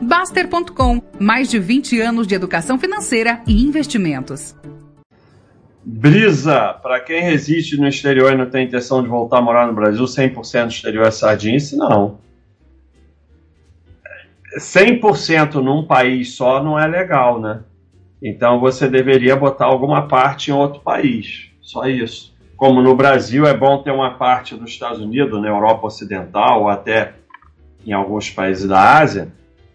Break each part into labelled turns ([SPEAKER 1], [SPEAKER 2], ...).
[SPEAKER 1] Baster.com, mais de 20 anos de educação financeira e investimentos.
[SPEAKER 2] Brisa, para quem resiste no exterior e não tem intenção de voltar a morar no Brasil, 100% no exterior é sardinha? Não. 100% num país só não é legal, né? Então você deveria botar alguma parte em outro país. Só isso. Como no Brasil é bom ter uma parte dos Estados Unidos, na Europa Ocidental, ou até em alguns países da Ásia,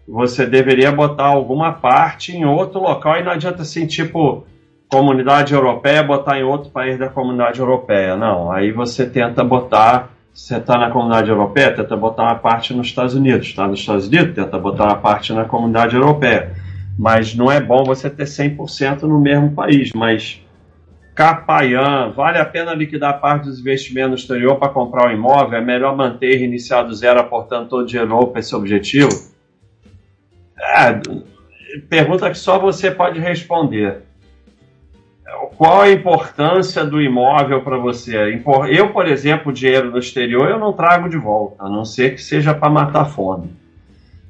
[SPEAKER 2] você deveria botar alguma parte em outro local e não adianta assim, tipo, comunidade europeia botar em outro país da comunidade europeia. Não, aí você tenta botar você está na comunidade europeia, tenta botar uma parte nos Estados Unidos. Está nos Estados Unidos, tenta botar uma parte na comunidade europeia. Mas não é bom você ter 100% no mesmo país. Mas Capaiã, vale a pena liquidar parte dos investimentos no exterior para comprar um imóvel? É melhor manter e iniciar do zero, aportando todo o dinheiro para esse objetivo? É, pergunta que só você pode responder qual a importância do imóvel para você? Eu, por exemplo, dinheiro no exterior eu não trago de volta, a não ser que seja para matar fome.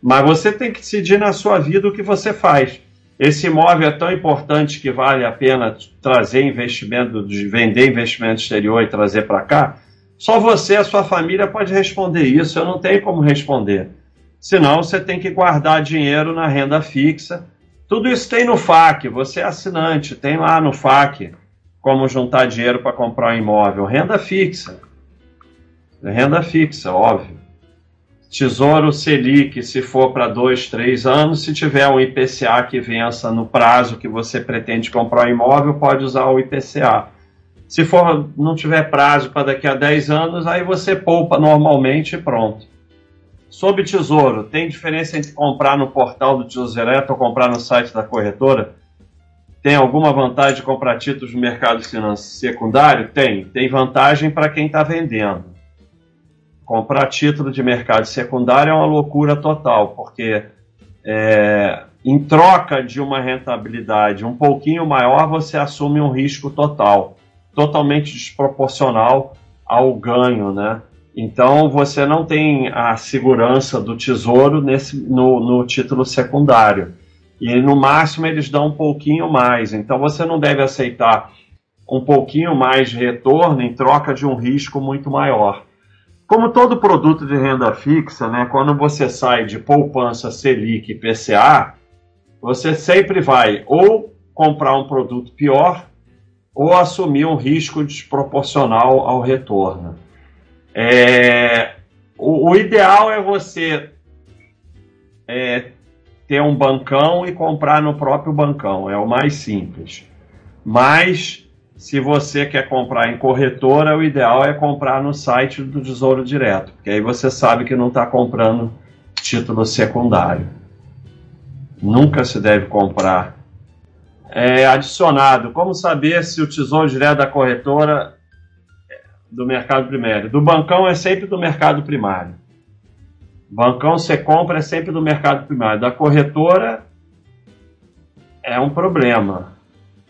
[SPEAKER 2] Mas você tem que decidir na sua vida o que você faz. Esse imóvel é tão importante que vale a pena trazer investimento, vender investimento exterior e trazer para cá? Só você e a sua família pode responder isso, eu não tenho como responder. Senão você tem que guardar dinheiro na renda fixa tudo isso tem no FAQ, você é assinante, tem lá no FAQ como juntar dinheiro para comprar um imóvel. Renda fixa. Renda fixa, óbvio. Tesouro Selic, se for para dois, três anos, se tiver um IPCA que vença no prazo que você pretende comprar um imóvel, pode usar o IPCA. Se for não tiver prazo para daqui a 10 anos, aí você poupa normalmente e pronto. Sobre tesouro, tem diferença entre comprar no portal do Tesouro Direto ou comprar no site da corretora? Tem alguma vantagem de comprar títulos no mercado secundário? Tem. Tem vantagem para quem está vendendo. Comprar título de mercado secundário é uma loucura total, porque é, em troca de uma rentabilidade um pouquinho maior, você assume um risco total, totalmente desproporcional ao ganho, né? Então você não tem a segurança do tesouro nesse, no, no título secundário. E no máximo eles dão um pouquinho mais. Então você não deve aceitar um pouquinho mais de retorno em troca de um risco muito maior. Como todo produto de renda fixa, né, quando você sai de poupança Selic e PCA, você sempre vai ou comprar um produto pior ou assumir um risco desproporcional ao retorno. É, o, o, ideal é você é, ter um bancão e comprar no próprio bancão, é o mais simples. Mas se você quer comprar em corretora, o ideal é comprar no site do Tesouro Direto, porque aí você sabe que não está comprando título secundário. Nunca se deve comprar. É, adicionado, como saber se o Tesouro Direto da corretora do mercado primário. Do bancão é sempre do mercado primário. Bancão você compra é sempre do mercado primário. Da corretora é um problema.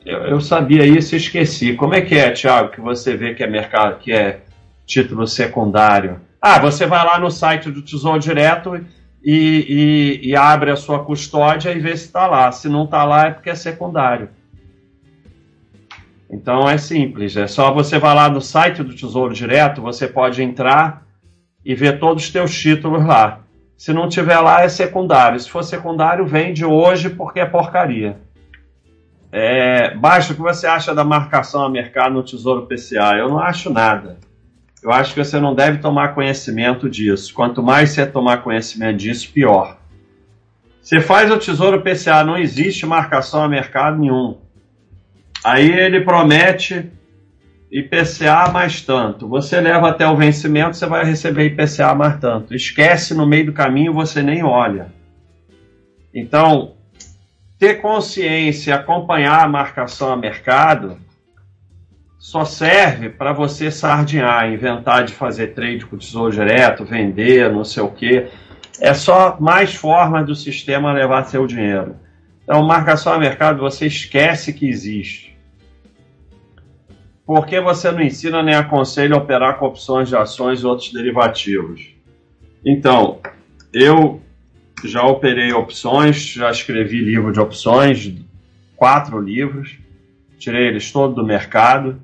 [SPEAKER 2] Eu, eu sabia isso e esqueci. Como é que é, Thiago, que você vê que é mercado, que é título secundário? Ah, você vai lá no site do Tesouro Direto e, e, e abre a sua custódia e vê se está lá. Se não está lá é porque é secundário. Então é simples, é só você vai lá no site do Tesouro Direto, você pode entrar e ver todos os teus títulos lá. Se não tiver lá, é secundário. Se for secundário, vende hoje porque é porcaria. É, o que você acha da marcação a mercado no Tesouro PCA. Eu não acho nada. Eu acho que você não deve tomar conhecimento disso. Quanto mais você tomar conhecimento disso, pior. Você faz o Tesouro PCA, não existe marcação a mercado nenhum. Aí ele promete IPCA mais tanto. Você leva até o vencimento, você vai receber IPCA mais tanto. Esquece no meio do caminho, você nem olha. Então, ter consciência, acompanhar a marcação a mercado, só serve para você sardinhar, inventar de fazer trade com tesouro direto, vender, não sei o quê. É só mais forma do sistema levar seu dinheiro. Então, marcação a mercado, você esquece que existe. Por que você não ensina nem aconselha a operar com opções de ações e outros derivativos? Então, eu já operei opções, já escrevi livro de opções, quatro livros, tirei eles todos do mercado.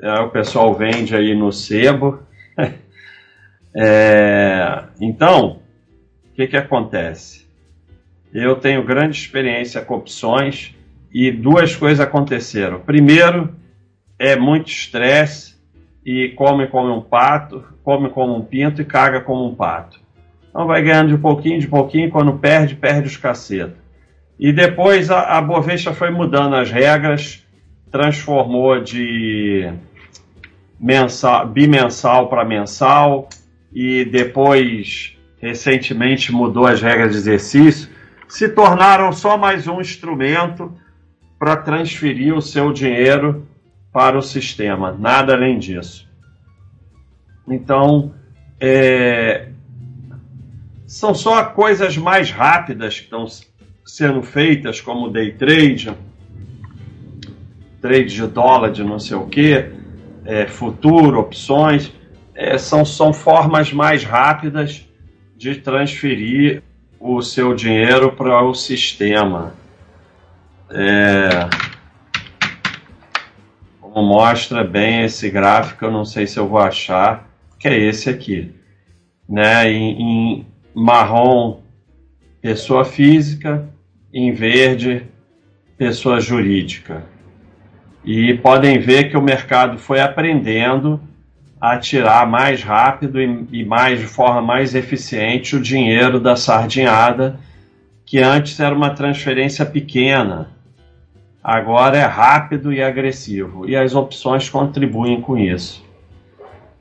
[SPEAKER 2] É, o pessoal vende aí no sebo. é, então, o que, que acontece? Eu tenho grande experiência com opções e duas coisas aconteceram. Primeiro, é muito estresse e come como um pato, come como um pinto e caga como um pato. Então vai ganhando de pouquinho, de pouquinho, quando perde, perde os cacetos. E depois a, a Bovespa foi mudando as regras, transformou de mensal, bimensal para mensal e depois recentemente mudou as regras de exercício, se tornaram só mais um instrumento para transferir o seu dinheiro para o sistema, nada além disso. Então, é, são só coisas mais rápidas que estão sendo feitas, como day trade, trade de dólar de não sei o que, é, futuro, opções, é, são, são formas mais rápidas de transferir o seu dinheiro para o sistema. É, como mostra bem esse gráfico, eu não sei se eu vou achar, que é esse aqui. Né? Em, em, marrom, pessoa física, em verde, pessoa jurídica. E podem ver que o mercado foi aprendendo a tirar mais rápido e, e mais de forma mais eficiente o dinheiro da sardinhada, que antes era uma transferência pequena. Agora é rápido e agressivo, e as opções contribuem com isso.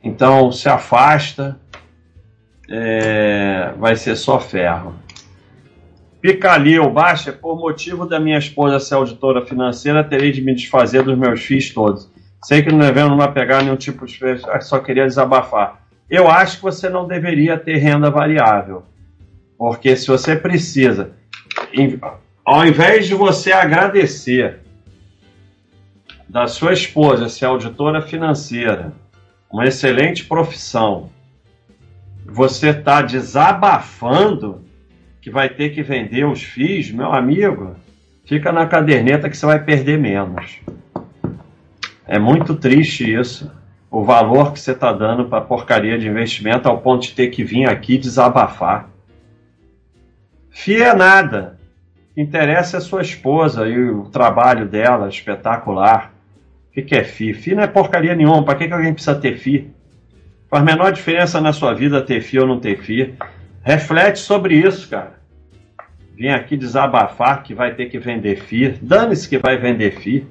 [SPEAKER 2] Então se afasta, é, vai ser só ferro. Picalil, baixa, por motivo da minha esposa ser auditora financeira, terei de me desfazer dos meus FIIs todos. Sei que no evento não vai pegar nenhum tipo de. Só queria desabafar. Eu acho que você não deveria ter renda variável. Porque se você precisa, ao invés de você agradecer da sua esposa ser auditora financeira, uma excelente profissão, você está desabafando que vai ter que vender os FIIs, meu amigo, fica na caderneta que você vai perder menos. É muito triste isso. O valor que você está dando para porcaria de investimento ao ponto de ter que vir aqui desabafar. FII é nada. Interessa a sua esposa e o trabalho dela, espetacular. O que, que é FI? FI não é porcaria nenhuma. Para que, que alguém precisa ter FI? Faz menor diferença na sua vida ter FI ou não ter FI. Reflete sobre isso, cara. Vem aqui desabafar que vai ter que vender FI. Dane-se que vai vender FI.